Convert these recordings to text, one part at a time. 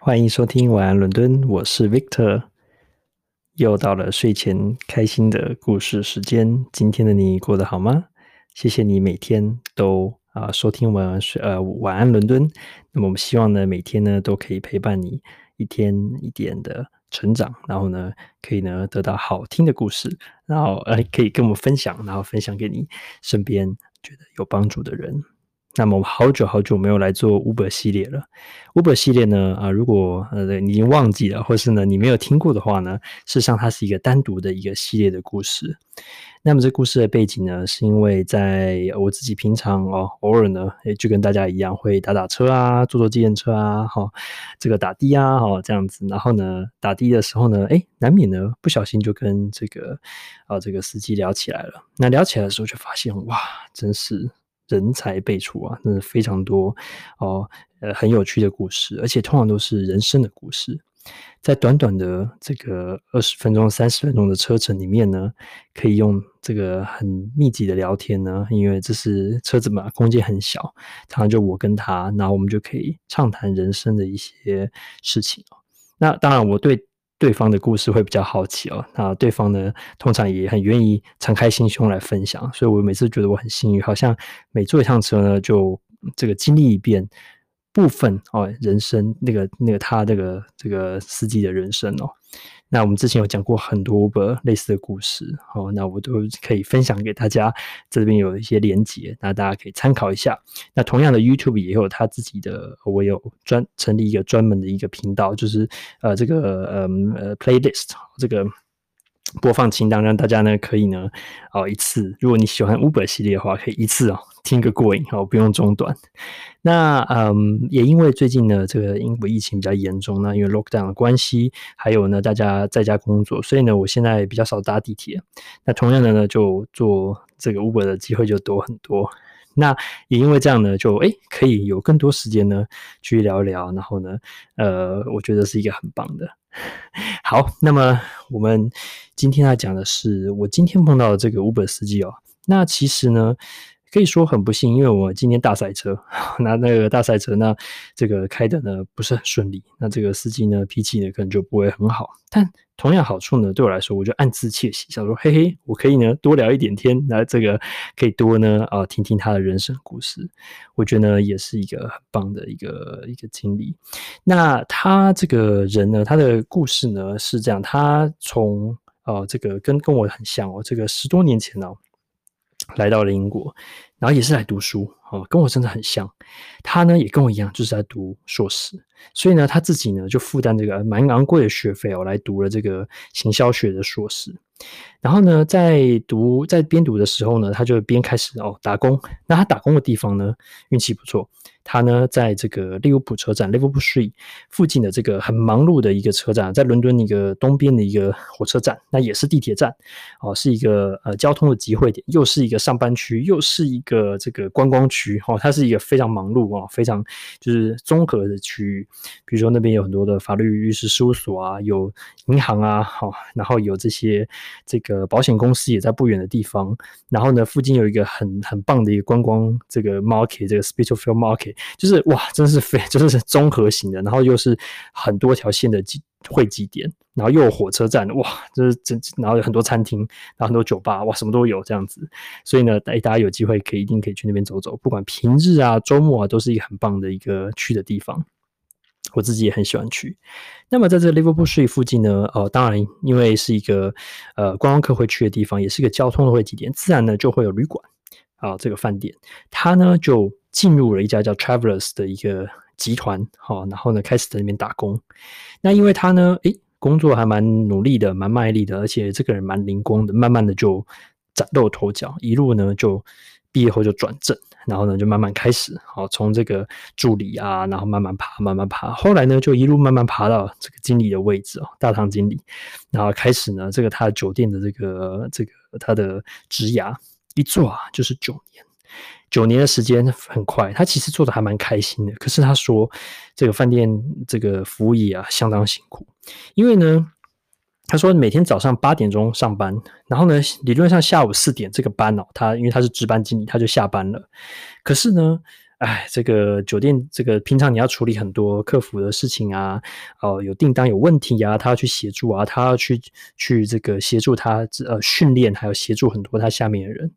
欢迎收听晚安伦敦，我是 Victor。又到了睡前开心的故事时间，今天的你过得好吗？谢谢你每天都啊、收听晚安睡呃晚安伦敦。那么我们希望呢每天呢都可以陪伴你一天一点的成长，然后呢可以呢得到好听的故事，然后呃可以跟我们分享，然后分享给你身边觉得有帮助的人。那么我好久好久没有来做 Uber 系列了。Uber 系列呢，啊，如果呃你已经忘记了，或是呢你没有听过的话呢，事实上它是一个单独的一个系列的故事。那么这故事的背景呢，是因为在我自己平常哦，偶尔呢，也就跟大家一样会打打车啊，坐坐计程车啊，哈、哦，这个打的啊，哈、哦，这样子。然后呢，打的的时候呢，诶，难免呢不小心就跟这个啊这个司机聊起来了。那聊起来的时候就发现，哇，真是。人才辈出啊，真的非常多哦，呃，很有趣的故事，而且通常都是人生的故事。在短短的这个二十分钟、三十分钟的车程里面呢，可以用这个很密集的聊天呢，因为这是车子嘛，空间很小，常常就我跟他，然后我们就可以畅谈人生的一些事情。那当然，我对。对方的故事会比较好奇哦，那对方呢，通常也很愿意敞开心胸来分享，所以我每次觉得我很幸运，好像每坐一趟车呢，就这个经历一遍部分哦，人生那个那个他这个这个司机的人生哦。那我们之前有讲过很多 Uber 类似的故事，好，那我都可以分享给大家，这边有一些连接，那大家可以参考一下。那同样的 YouTube 也有他自己的，我有专成立一个专门的一个频道，就是呃这个呃呃 Playlist 这个。播放清单让大家呢可以呢哦一次，如果你喜欢 Uber 系列的话，可以一次哦听个过瘾哦，不用中断。那嗯，也因为最近呢这个英国疫情比较严重，那因为 Lockdown 的关系，还有呢大家在家工作，所以呢我现在比较少搭地铁。那同样的呢，就做这个 Uber 的机会就多很多。那也因为这样呢，就诶可以有更多时间呢去聊聊，然后呢呃，我觉得是一个很棒的。好，那么我们今天要讲的是我今天碰到的这个 Uber 司机哦。那其实呢，可以说很不幸，因为我今天大赛车，那那个大赛车，那这个开的呢不是很顺利，那这个司机呢脾气呢可能就不会很好，但。同样好处呢，对我来说，我就暗自窃喜，想说，嘿嘿，我可以呢多聊一点天，那这个可以多呢啊听听他的人生故事，我觉得呢也是一个很棒的一个一个经历。那他这个人呢，他的故事呢是这样，他从呃这个跟跟我很像哦，这个十多年前呢来到了英国，然后也是来读书。哦，跟我真的很像，他呢也跟我一样，就是在读硕士，所以呢他自己呢就负担这个蛮昂贵的学费哦，来读了这个行销学的硕士。然后呢，在读在边读的时候呢，他就边开始哦打工。那他打工的地方呢，运气不错。他呢，在这个利物浦车站 （Liverpool Street） 附近的这个很忙碌的一个车站，在伦敦一个东边的一个火车站，那也是地铁站哦，是一个呃交通的集会点，又是一个上班区，又是一个这个观光区哦，它是一个非常忙碌哦，非常就是综合的区域。比如说那边有很多的法律律师事务所啊，有银行啊，好，然后有这些这个保险公司也在不远的地方。然后呢，附近有一个很很棒的一个观光这个 market，这个 s p i t a l f i e l d market，。就是哇，真是非，就是综合型的，然后又是很多条线的集汇集点，然后又有火车站，哇，就是真，然后有很多餐厅，然后很多酒吧，哇，什么都有这样子。所以呢，大家有机会可以一定可以去那边走走，不管平日啊、周末啊，都是一个很棒的一个去的地方。我自己也很喜欢去。那么在这个 Liverpool Street 附近呢，呃，当然因为是一个呃观光客会去的地方，也是一个交通的汇集点，自然呢就会有旅馆啊、这个饭店，它呢就。进入了一家叫 Travelers 的一个集团，好，然后呢，开始在那边打工。那因为他呢，诶，工作还蛮努力的，蛮卖力的，而且这个人蛮灵光的，慢慢的就崭露头角，一路呢就毕业后就转正，然后呢就慢慢开始，好，从这个助理啊，然后慢慢爬，慢慢爬，后来呢就一路慢慢爬到这个经理的位置哦，大堂经理，然后开始呢，这个他酒店的这个这个他的职涯一做啊就是九年。九年的时间很快，他其实做的还蛮开心的。可是他说，这个饭店这个服务业啊相当辛苦，因为呢，他说每天早上八点钟上班，然后呢，理论上下午四点这个班哦，他因为他是值班经理，他就下班了。可是呢，哎，这个酒店这个平常你要处理很多客服的事情啊，哦，有订单有问题啊，他要去协助啊，他要去去这个协助他呃训练，还有协助很多他下面的人。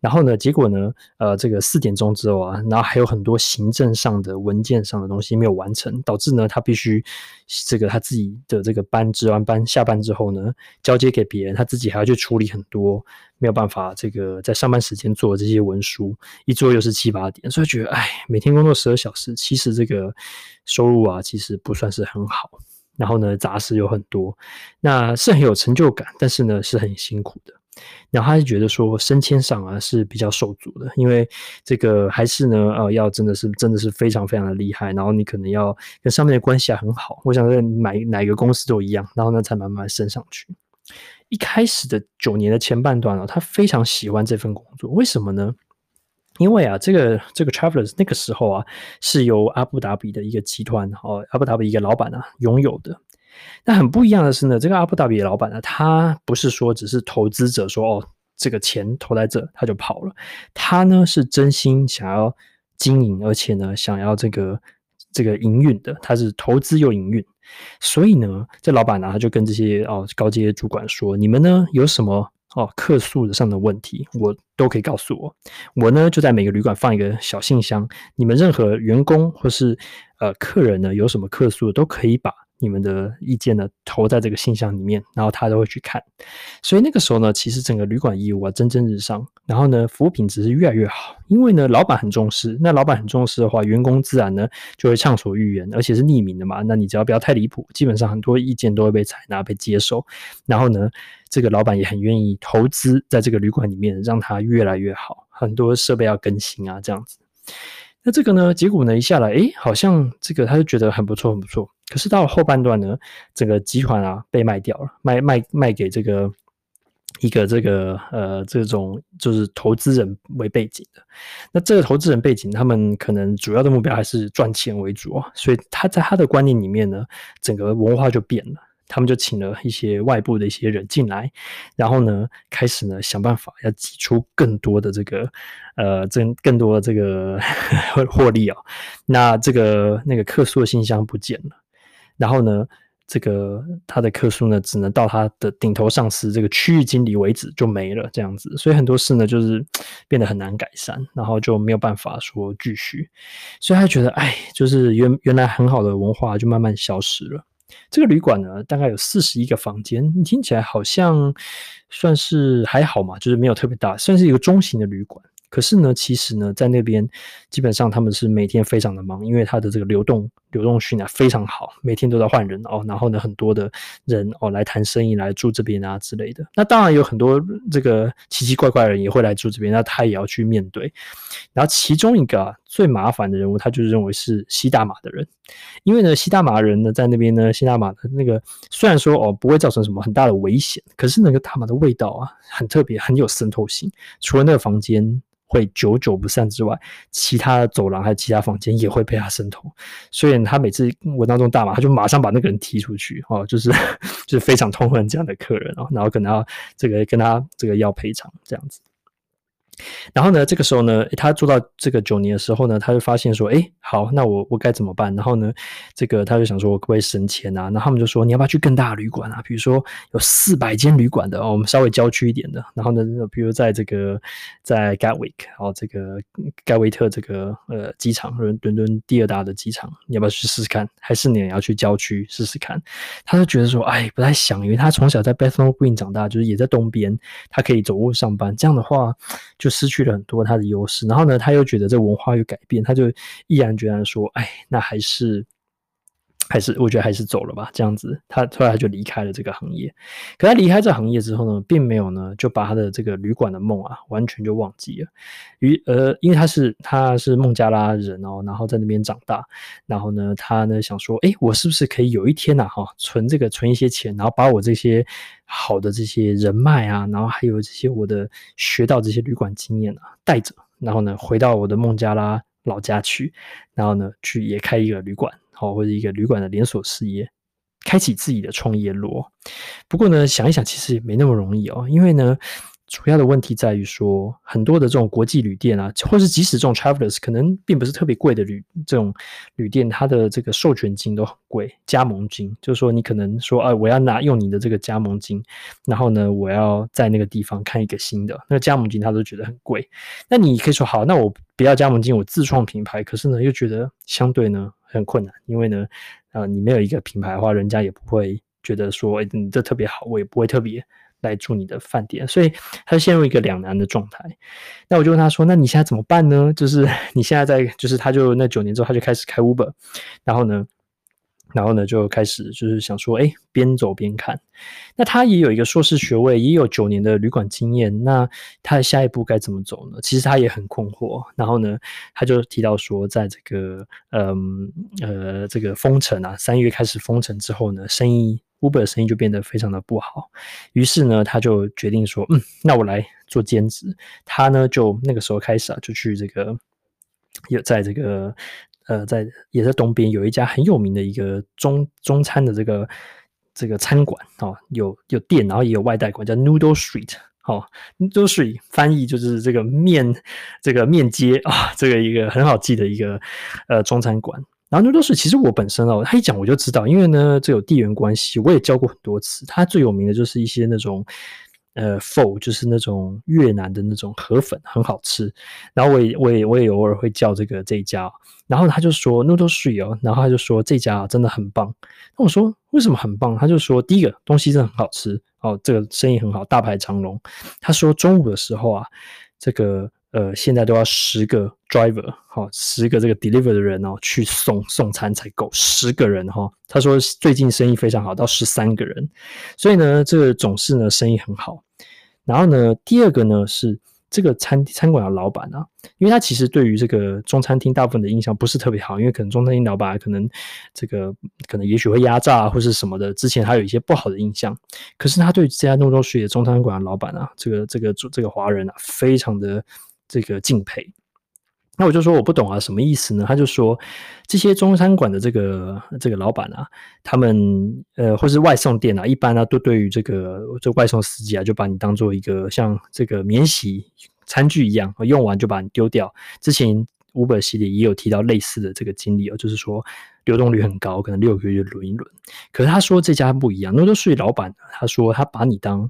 然后呢，结果呢，呃，这个四点钟之后啊，然后还有很多行政上的文件上的东西没有完成，导致呢他必须这个他自己的这个班值完班下班之后呢，交接给别人，他自己还要去处理很多。没有办法，这个在上班时间做这些文书，一做又是七八点，所以觉得，哎，每天工作十二小时，其实这个收入啊，其实不算是很好。然后呢，杂事有很多，那是很有成就感，但是呢，是很辛苦的。然后他就觉得说，升迁上啊是比较受阻的，因为这个还是呢，呃，要真的是真的是非常非常的厉害，然后你可能要跟上面的关系还很好。我想在买哪一个公司都一样，然后呢，才慢慢升上去。一开始的九年的前半段哦，他非常喜欢这份工作，为什么呢？因为啊，这个这个 Travelers 那个时候啊，是由阿布达比的一个集团哦，阿布达比一个老板啊拥有的。那很不一样的是呢，这个阿布达比的老板呢，他不是说只是投资者说哦，这个钱投在这他就跑了，他呢是真心想要经营，而且呢想要这个这个营运的，他是投资又营运。所以呢，这老板呢，他就跟这些哦高阶主管说：“你们呢有什么哦客诉上的问题，我都可以告诉我。我呢就在每个旅馆放一个小信箱，你们任何员工或是呃客人呢有什么客诉，都可以把。”你们的意见呢，投在这个信箱里面，然后他都会去看。所以那个时候呢，其实整个旅馆业务啊蒸蒸日上，然后呢，服务品质是越来越好。因为呢，老板很重视，那老板很重视的话，员工自然呢就会畅所欲言，而且是匿名的嘛。那你只要不要太离谱，基本上很多意见都会被采纳、被接受。然后呢，这个老板也很愿意投资在这个旅馆里面，让它越来越好。很多设备要更新啊，这样子。那这个呢，结果呢一下来，诶，好像这个他就觉得很不错，很不错。可是到了后半段呢，整个集团啊被卖掉了，卖卖卖给这个一个这个呃这种就是投资人为背景的。那这个投资人背景，他们可能主要的目标还是赚钱为主啊，所以他在他的观念里面呢，整个文化就变了。他们就请了一些外部的一些人进来，然后呢，开始呢想办法要挤出更多的这个呃，这更多的这个 获利啊、哦。那这个那个客诉的信箱不见了，然后呢，这个他的客诉呢只能到他的顶头上司这个区域经理为止就没了，这样子。所以很多事呢就是变得很难改善，然后就没有办法说继续。所以他觉得，哎，就是原原来很好的文化就慢慢消失了。这个旅馆呢，大概有四十一个房间，你听起来好像算是还好嘛，就是没有特别大，算是一个中型的旅馆。可是呢，其实呢，在那边基本上他们是每天非常的忙，因为他的这个流动流动性啊非常好，每天都在换人哦。然后呢，很多的人哦来谈生意，来住这边啊之类的。那当然有很多这个奇奇怪怪的人也会来住这边，那他也要去面对。然后其中一个啊最麻烦的人物，他就认为是西大马的人，因为呢西大马人呢在那边呢西大马的那个虽然说哦不会造成什么很大的危险，可是那个大马的味道啊很特别，很有渗透性。除了那个房间。会久久不散之外，其他的走廊还有其他房间也会被他渗透，所以他每次闻到这种大麻，他就马上把那个人踢出去，哦，就是 就是非常痛恨这样的客人哦，然后可能要这个跟他这个要赔偿这样子。然后呢，这个时候呢，他做到这个九年的时候呢，他就发现说，哎，好，那我我该怎么办？然后呢，这个他就想说，我可不可以省钱啊？然后他们就说，你要不要去更大的旅馆啊？比如说有四百间旅馆的哦，我们稍微郊区一点的。然后呢，比如在这个在 Gatwick 哦，这个盖维特这个呃机场，伦伦敦第二大的机场，你要不要去试试看？还是你要去郊区试试看？他就觉得说，哎，不太想，因为他从小在 Bethnal Green 长大，就是也在东边，他可以走路上班。这样的话，就失去了很多他的优势，然后呢，他又觉得这文化有改变，他就毅然决然说：“哎，那还是。”还是我觉得还是走了吧，这样子，他后来他就离开了这个行业。可他离开这行业之后呢，并没有呢就把他的这个旅馆的梦啊完全就忘记了。于呃，因为他是他是孟加拉人哦，然后在那边长大，然后呢，他呢想说，诶，我是不是可以有一天呐，哈，存这个存一些钱，然后把我这些好的这些人脉啊，然后还有这些我的学到这些旅馆经验啊带着，然后呢回到我的孟加拉老家去，然后呢去也开一个旅馆。哦，或者一个旅馆的连锁事业，开启自己的创业路。不过呢，想一想，其实也没那么容易哦。因为呢，主要的问题在于说，很多的这种国际旅店啊，或是即使这种 travelers 可能并不是特别贵的旅这种旅店，它的这个授权金都很贵，加盟金就是说你可能说，啊，我要拿用你的这个加盟金，然后呢，我要在那个地方看一个新的，那个加盟金他都觉得很贵。那你可以说好，那我不要加盟金，我自创品牌，可是呢，又觉得相对呢很困难，因为呢，啊，你没有一个品牌的话，人家也不会觉得说，你这特别好，我也不会特别。来住你的饭店，所以他陷入一个两难的状态。那我就问他说：“那你现在怎么办呢？就是 你现在在，就是他就那九年之后，他就开始开 Uber，然后呢，然后呢就开始就是想说，哎，边走边看。那他也有一个硕士学位，也有九年的旅馆经验。那他的下一步该怎么走呢？其实他也很困惑。然后呢，他就提到说，在这个嗯呃这个封城啊，三月开始封城之后呢，生意。Uber 生意就变得非常的不好，于是呢，他就决定说，嗯，那我来做兼职。他呢，就那个时候开始啊，就去这个有在这个呃，在也在东边有一家很有名的一个中中餐的这个这个餐馆哦，有有店，然后也有外带馆，叫 Noodle Street 哦，Noodle Street 翻译就是这个面这个面街啊，这个一个很好记的一个呃中餐馆。然后 Noodle Street 其实我本身哦，他一讲我就知道，因为呢这有地缘关系，我也教过很多次。它最有名的就是一些那种呃 pho，就是那种越南的那种河粉，很好吃。然后我也我也我也偶尔会叫这个这一家。然后他就说 Noodle Street 哦，然后他就说这家真的很棒。那我说为什么很棒？他就说第一个东西真的很好吃哦，这个生意很好，大排长龙。他说中午的时候啊，这个。呃，现在都要十个 driver 哈，十个这个 deliver 的人哦，去送送餐才够十个人哈。他说最近生意非常好，到十三个人，所以呢，这个总是呢生意很好。然后呢，第二个呢是这个餐餐馆的老板啊，因为他其实对于这个中餐厅大部分的印象不是特别好，因为可能中餐厅老板可能这个可能也许会压榨啊或是什么的，之前还有一些不好的印象。可是他对这家 Noodle Street 的中餐馆的老板啊，这个这个这个华人啊，非常的。这个敬佩，那我就说我不懂啊，什么意思呢？他就说这些中餐馆的这个这个老板啊，他们呃或是外送店啊，一般呢、啊、都对于这个这外送司机啊，就把你当做一个像这个免洗餐具一样，用完就把你丢掉。之前 Uber 系列也有提到类似的这个经历哦，就是说流动率很高，可能六个月轮一轮。可是他说这家不一样，那都属于老板，他说他把你当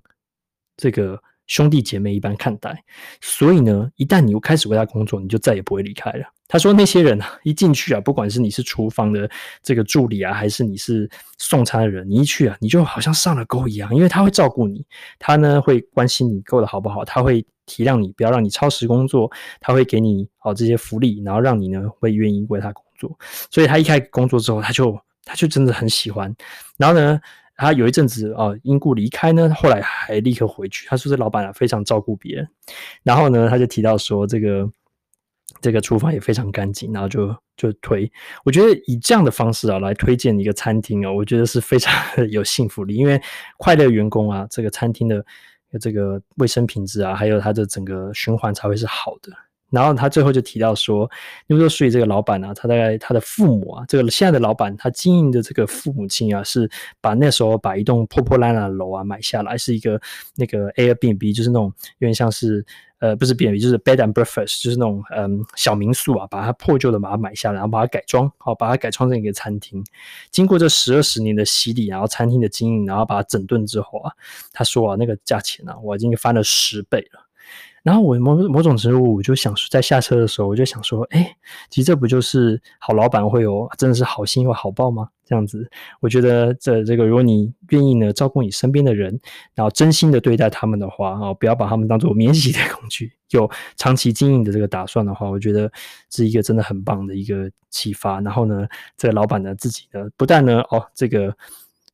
这个。兄弟姐妹一般看待，所以呢，一旦你开始为他工作，你就再也不会离开了。他说那些人啊，一进去啊，不管是你是厨房的这个助理啊，还是你是送餐的人，你一去啊，你就好像上了钩一样，因为他会照顾你，他呢会关心你过得好不好，他会体谅你，不要让你超时工作，他会给你好这些福利，然后让你呢会愿意为他工作。所以他一开始工作之后，他就他就真的很喜欢，然后呢。他有一阵子啊，因故离开呢，后来还立刻回去。他说这老板啊非常照顾别人，然后呢，他就提到说这个这个厨房也非常干净，然后就就推。我觉得以这样的方式啊来推荐一个餐厅啊，我觉得是非常有幸福力，因为快乐员工啊，这个餐厅的这个卫生品质啊，还有它的整个循环才会是好的。然后他最后就提到说，因为说属于这个老板啊，他大概他的父母啊，这个现在的老板他经营的这个父母亲啊，是把那时候把一栋破破烂烂的楼啊买下来，是一个那个 Airbnb，就是那种有点像是呃不是 BNB 就是 Bed and Breakfast，就是那种嗯小民宿啊，把它破旧的把它买下来，然后把它改装，好把它改装成一个餐厅。经过这十二十年的洗礼，然后餐厅的经营，然后把它整顿之后啊，他说啊那个价钱啊，我已经翻了十倍了。然后我某某种程度，我就想在下车的时候，我就想说，哎，其实这不就是好老板会有真的是好心有好报吗？这样子，我觉得这这个，如果你愿意呢，照顾你身边的人，然后真心的对待他们的话，啊，不要把他们当做免洗的工具，有长期经营的这个打算的话，我觉得是一个真的很棒的一个启发。然后呢，这个老板呢自己呢，不但呢，哦，这个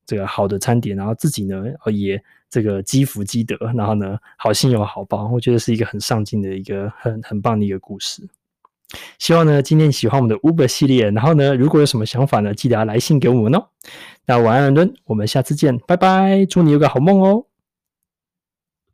这个好的餐点，然后自己呢，哦也。这个积福积德，然后呢，好心有好报，我觉得是一个很上进的一个很很棒的一个故事。希望呢，今天喜欢我们的 Uber 系列，然后呢，如果有什么想法呢，记得要来信给我们哦。那晚安伦敦，我们下次见，拜拜，祝你有个好梦哦。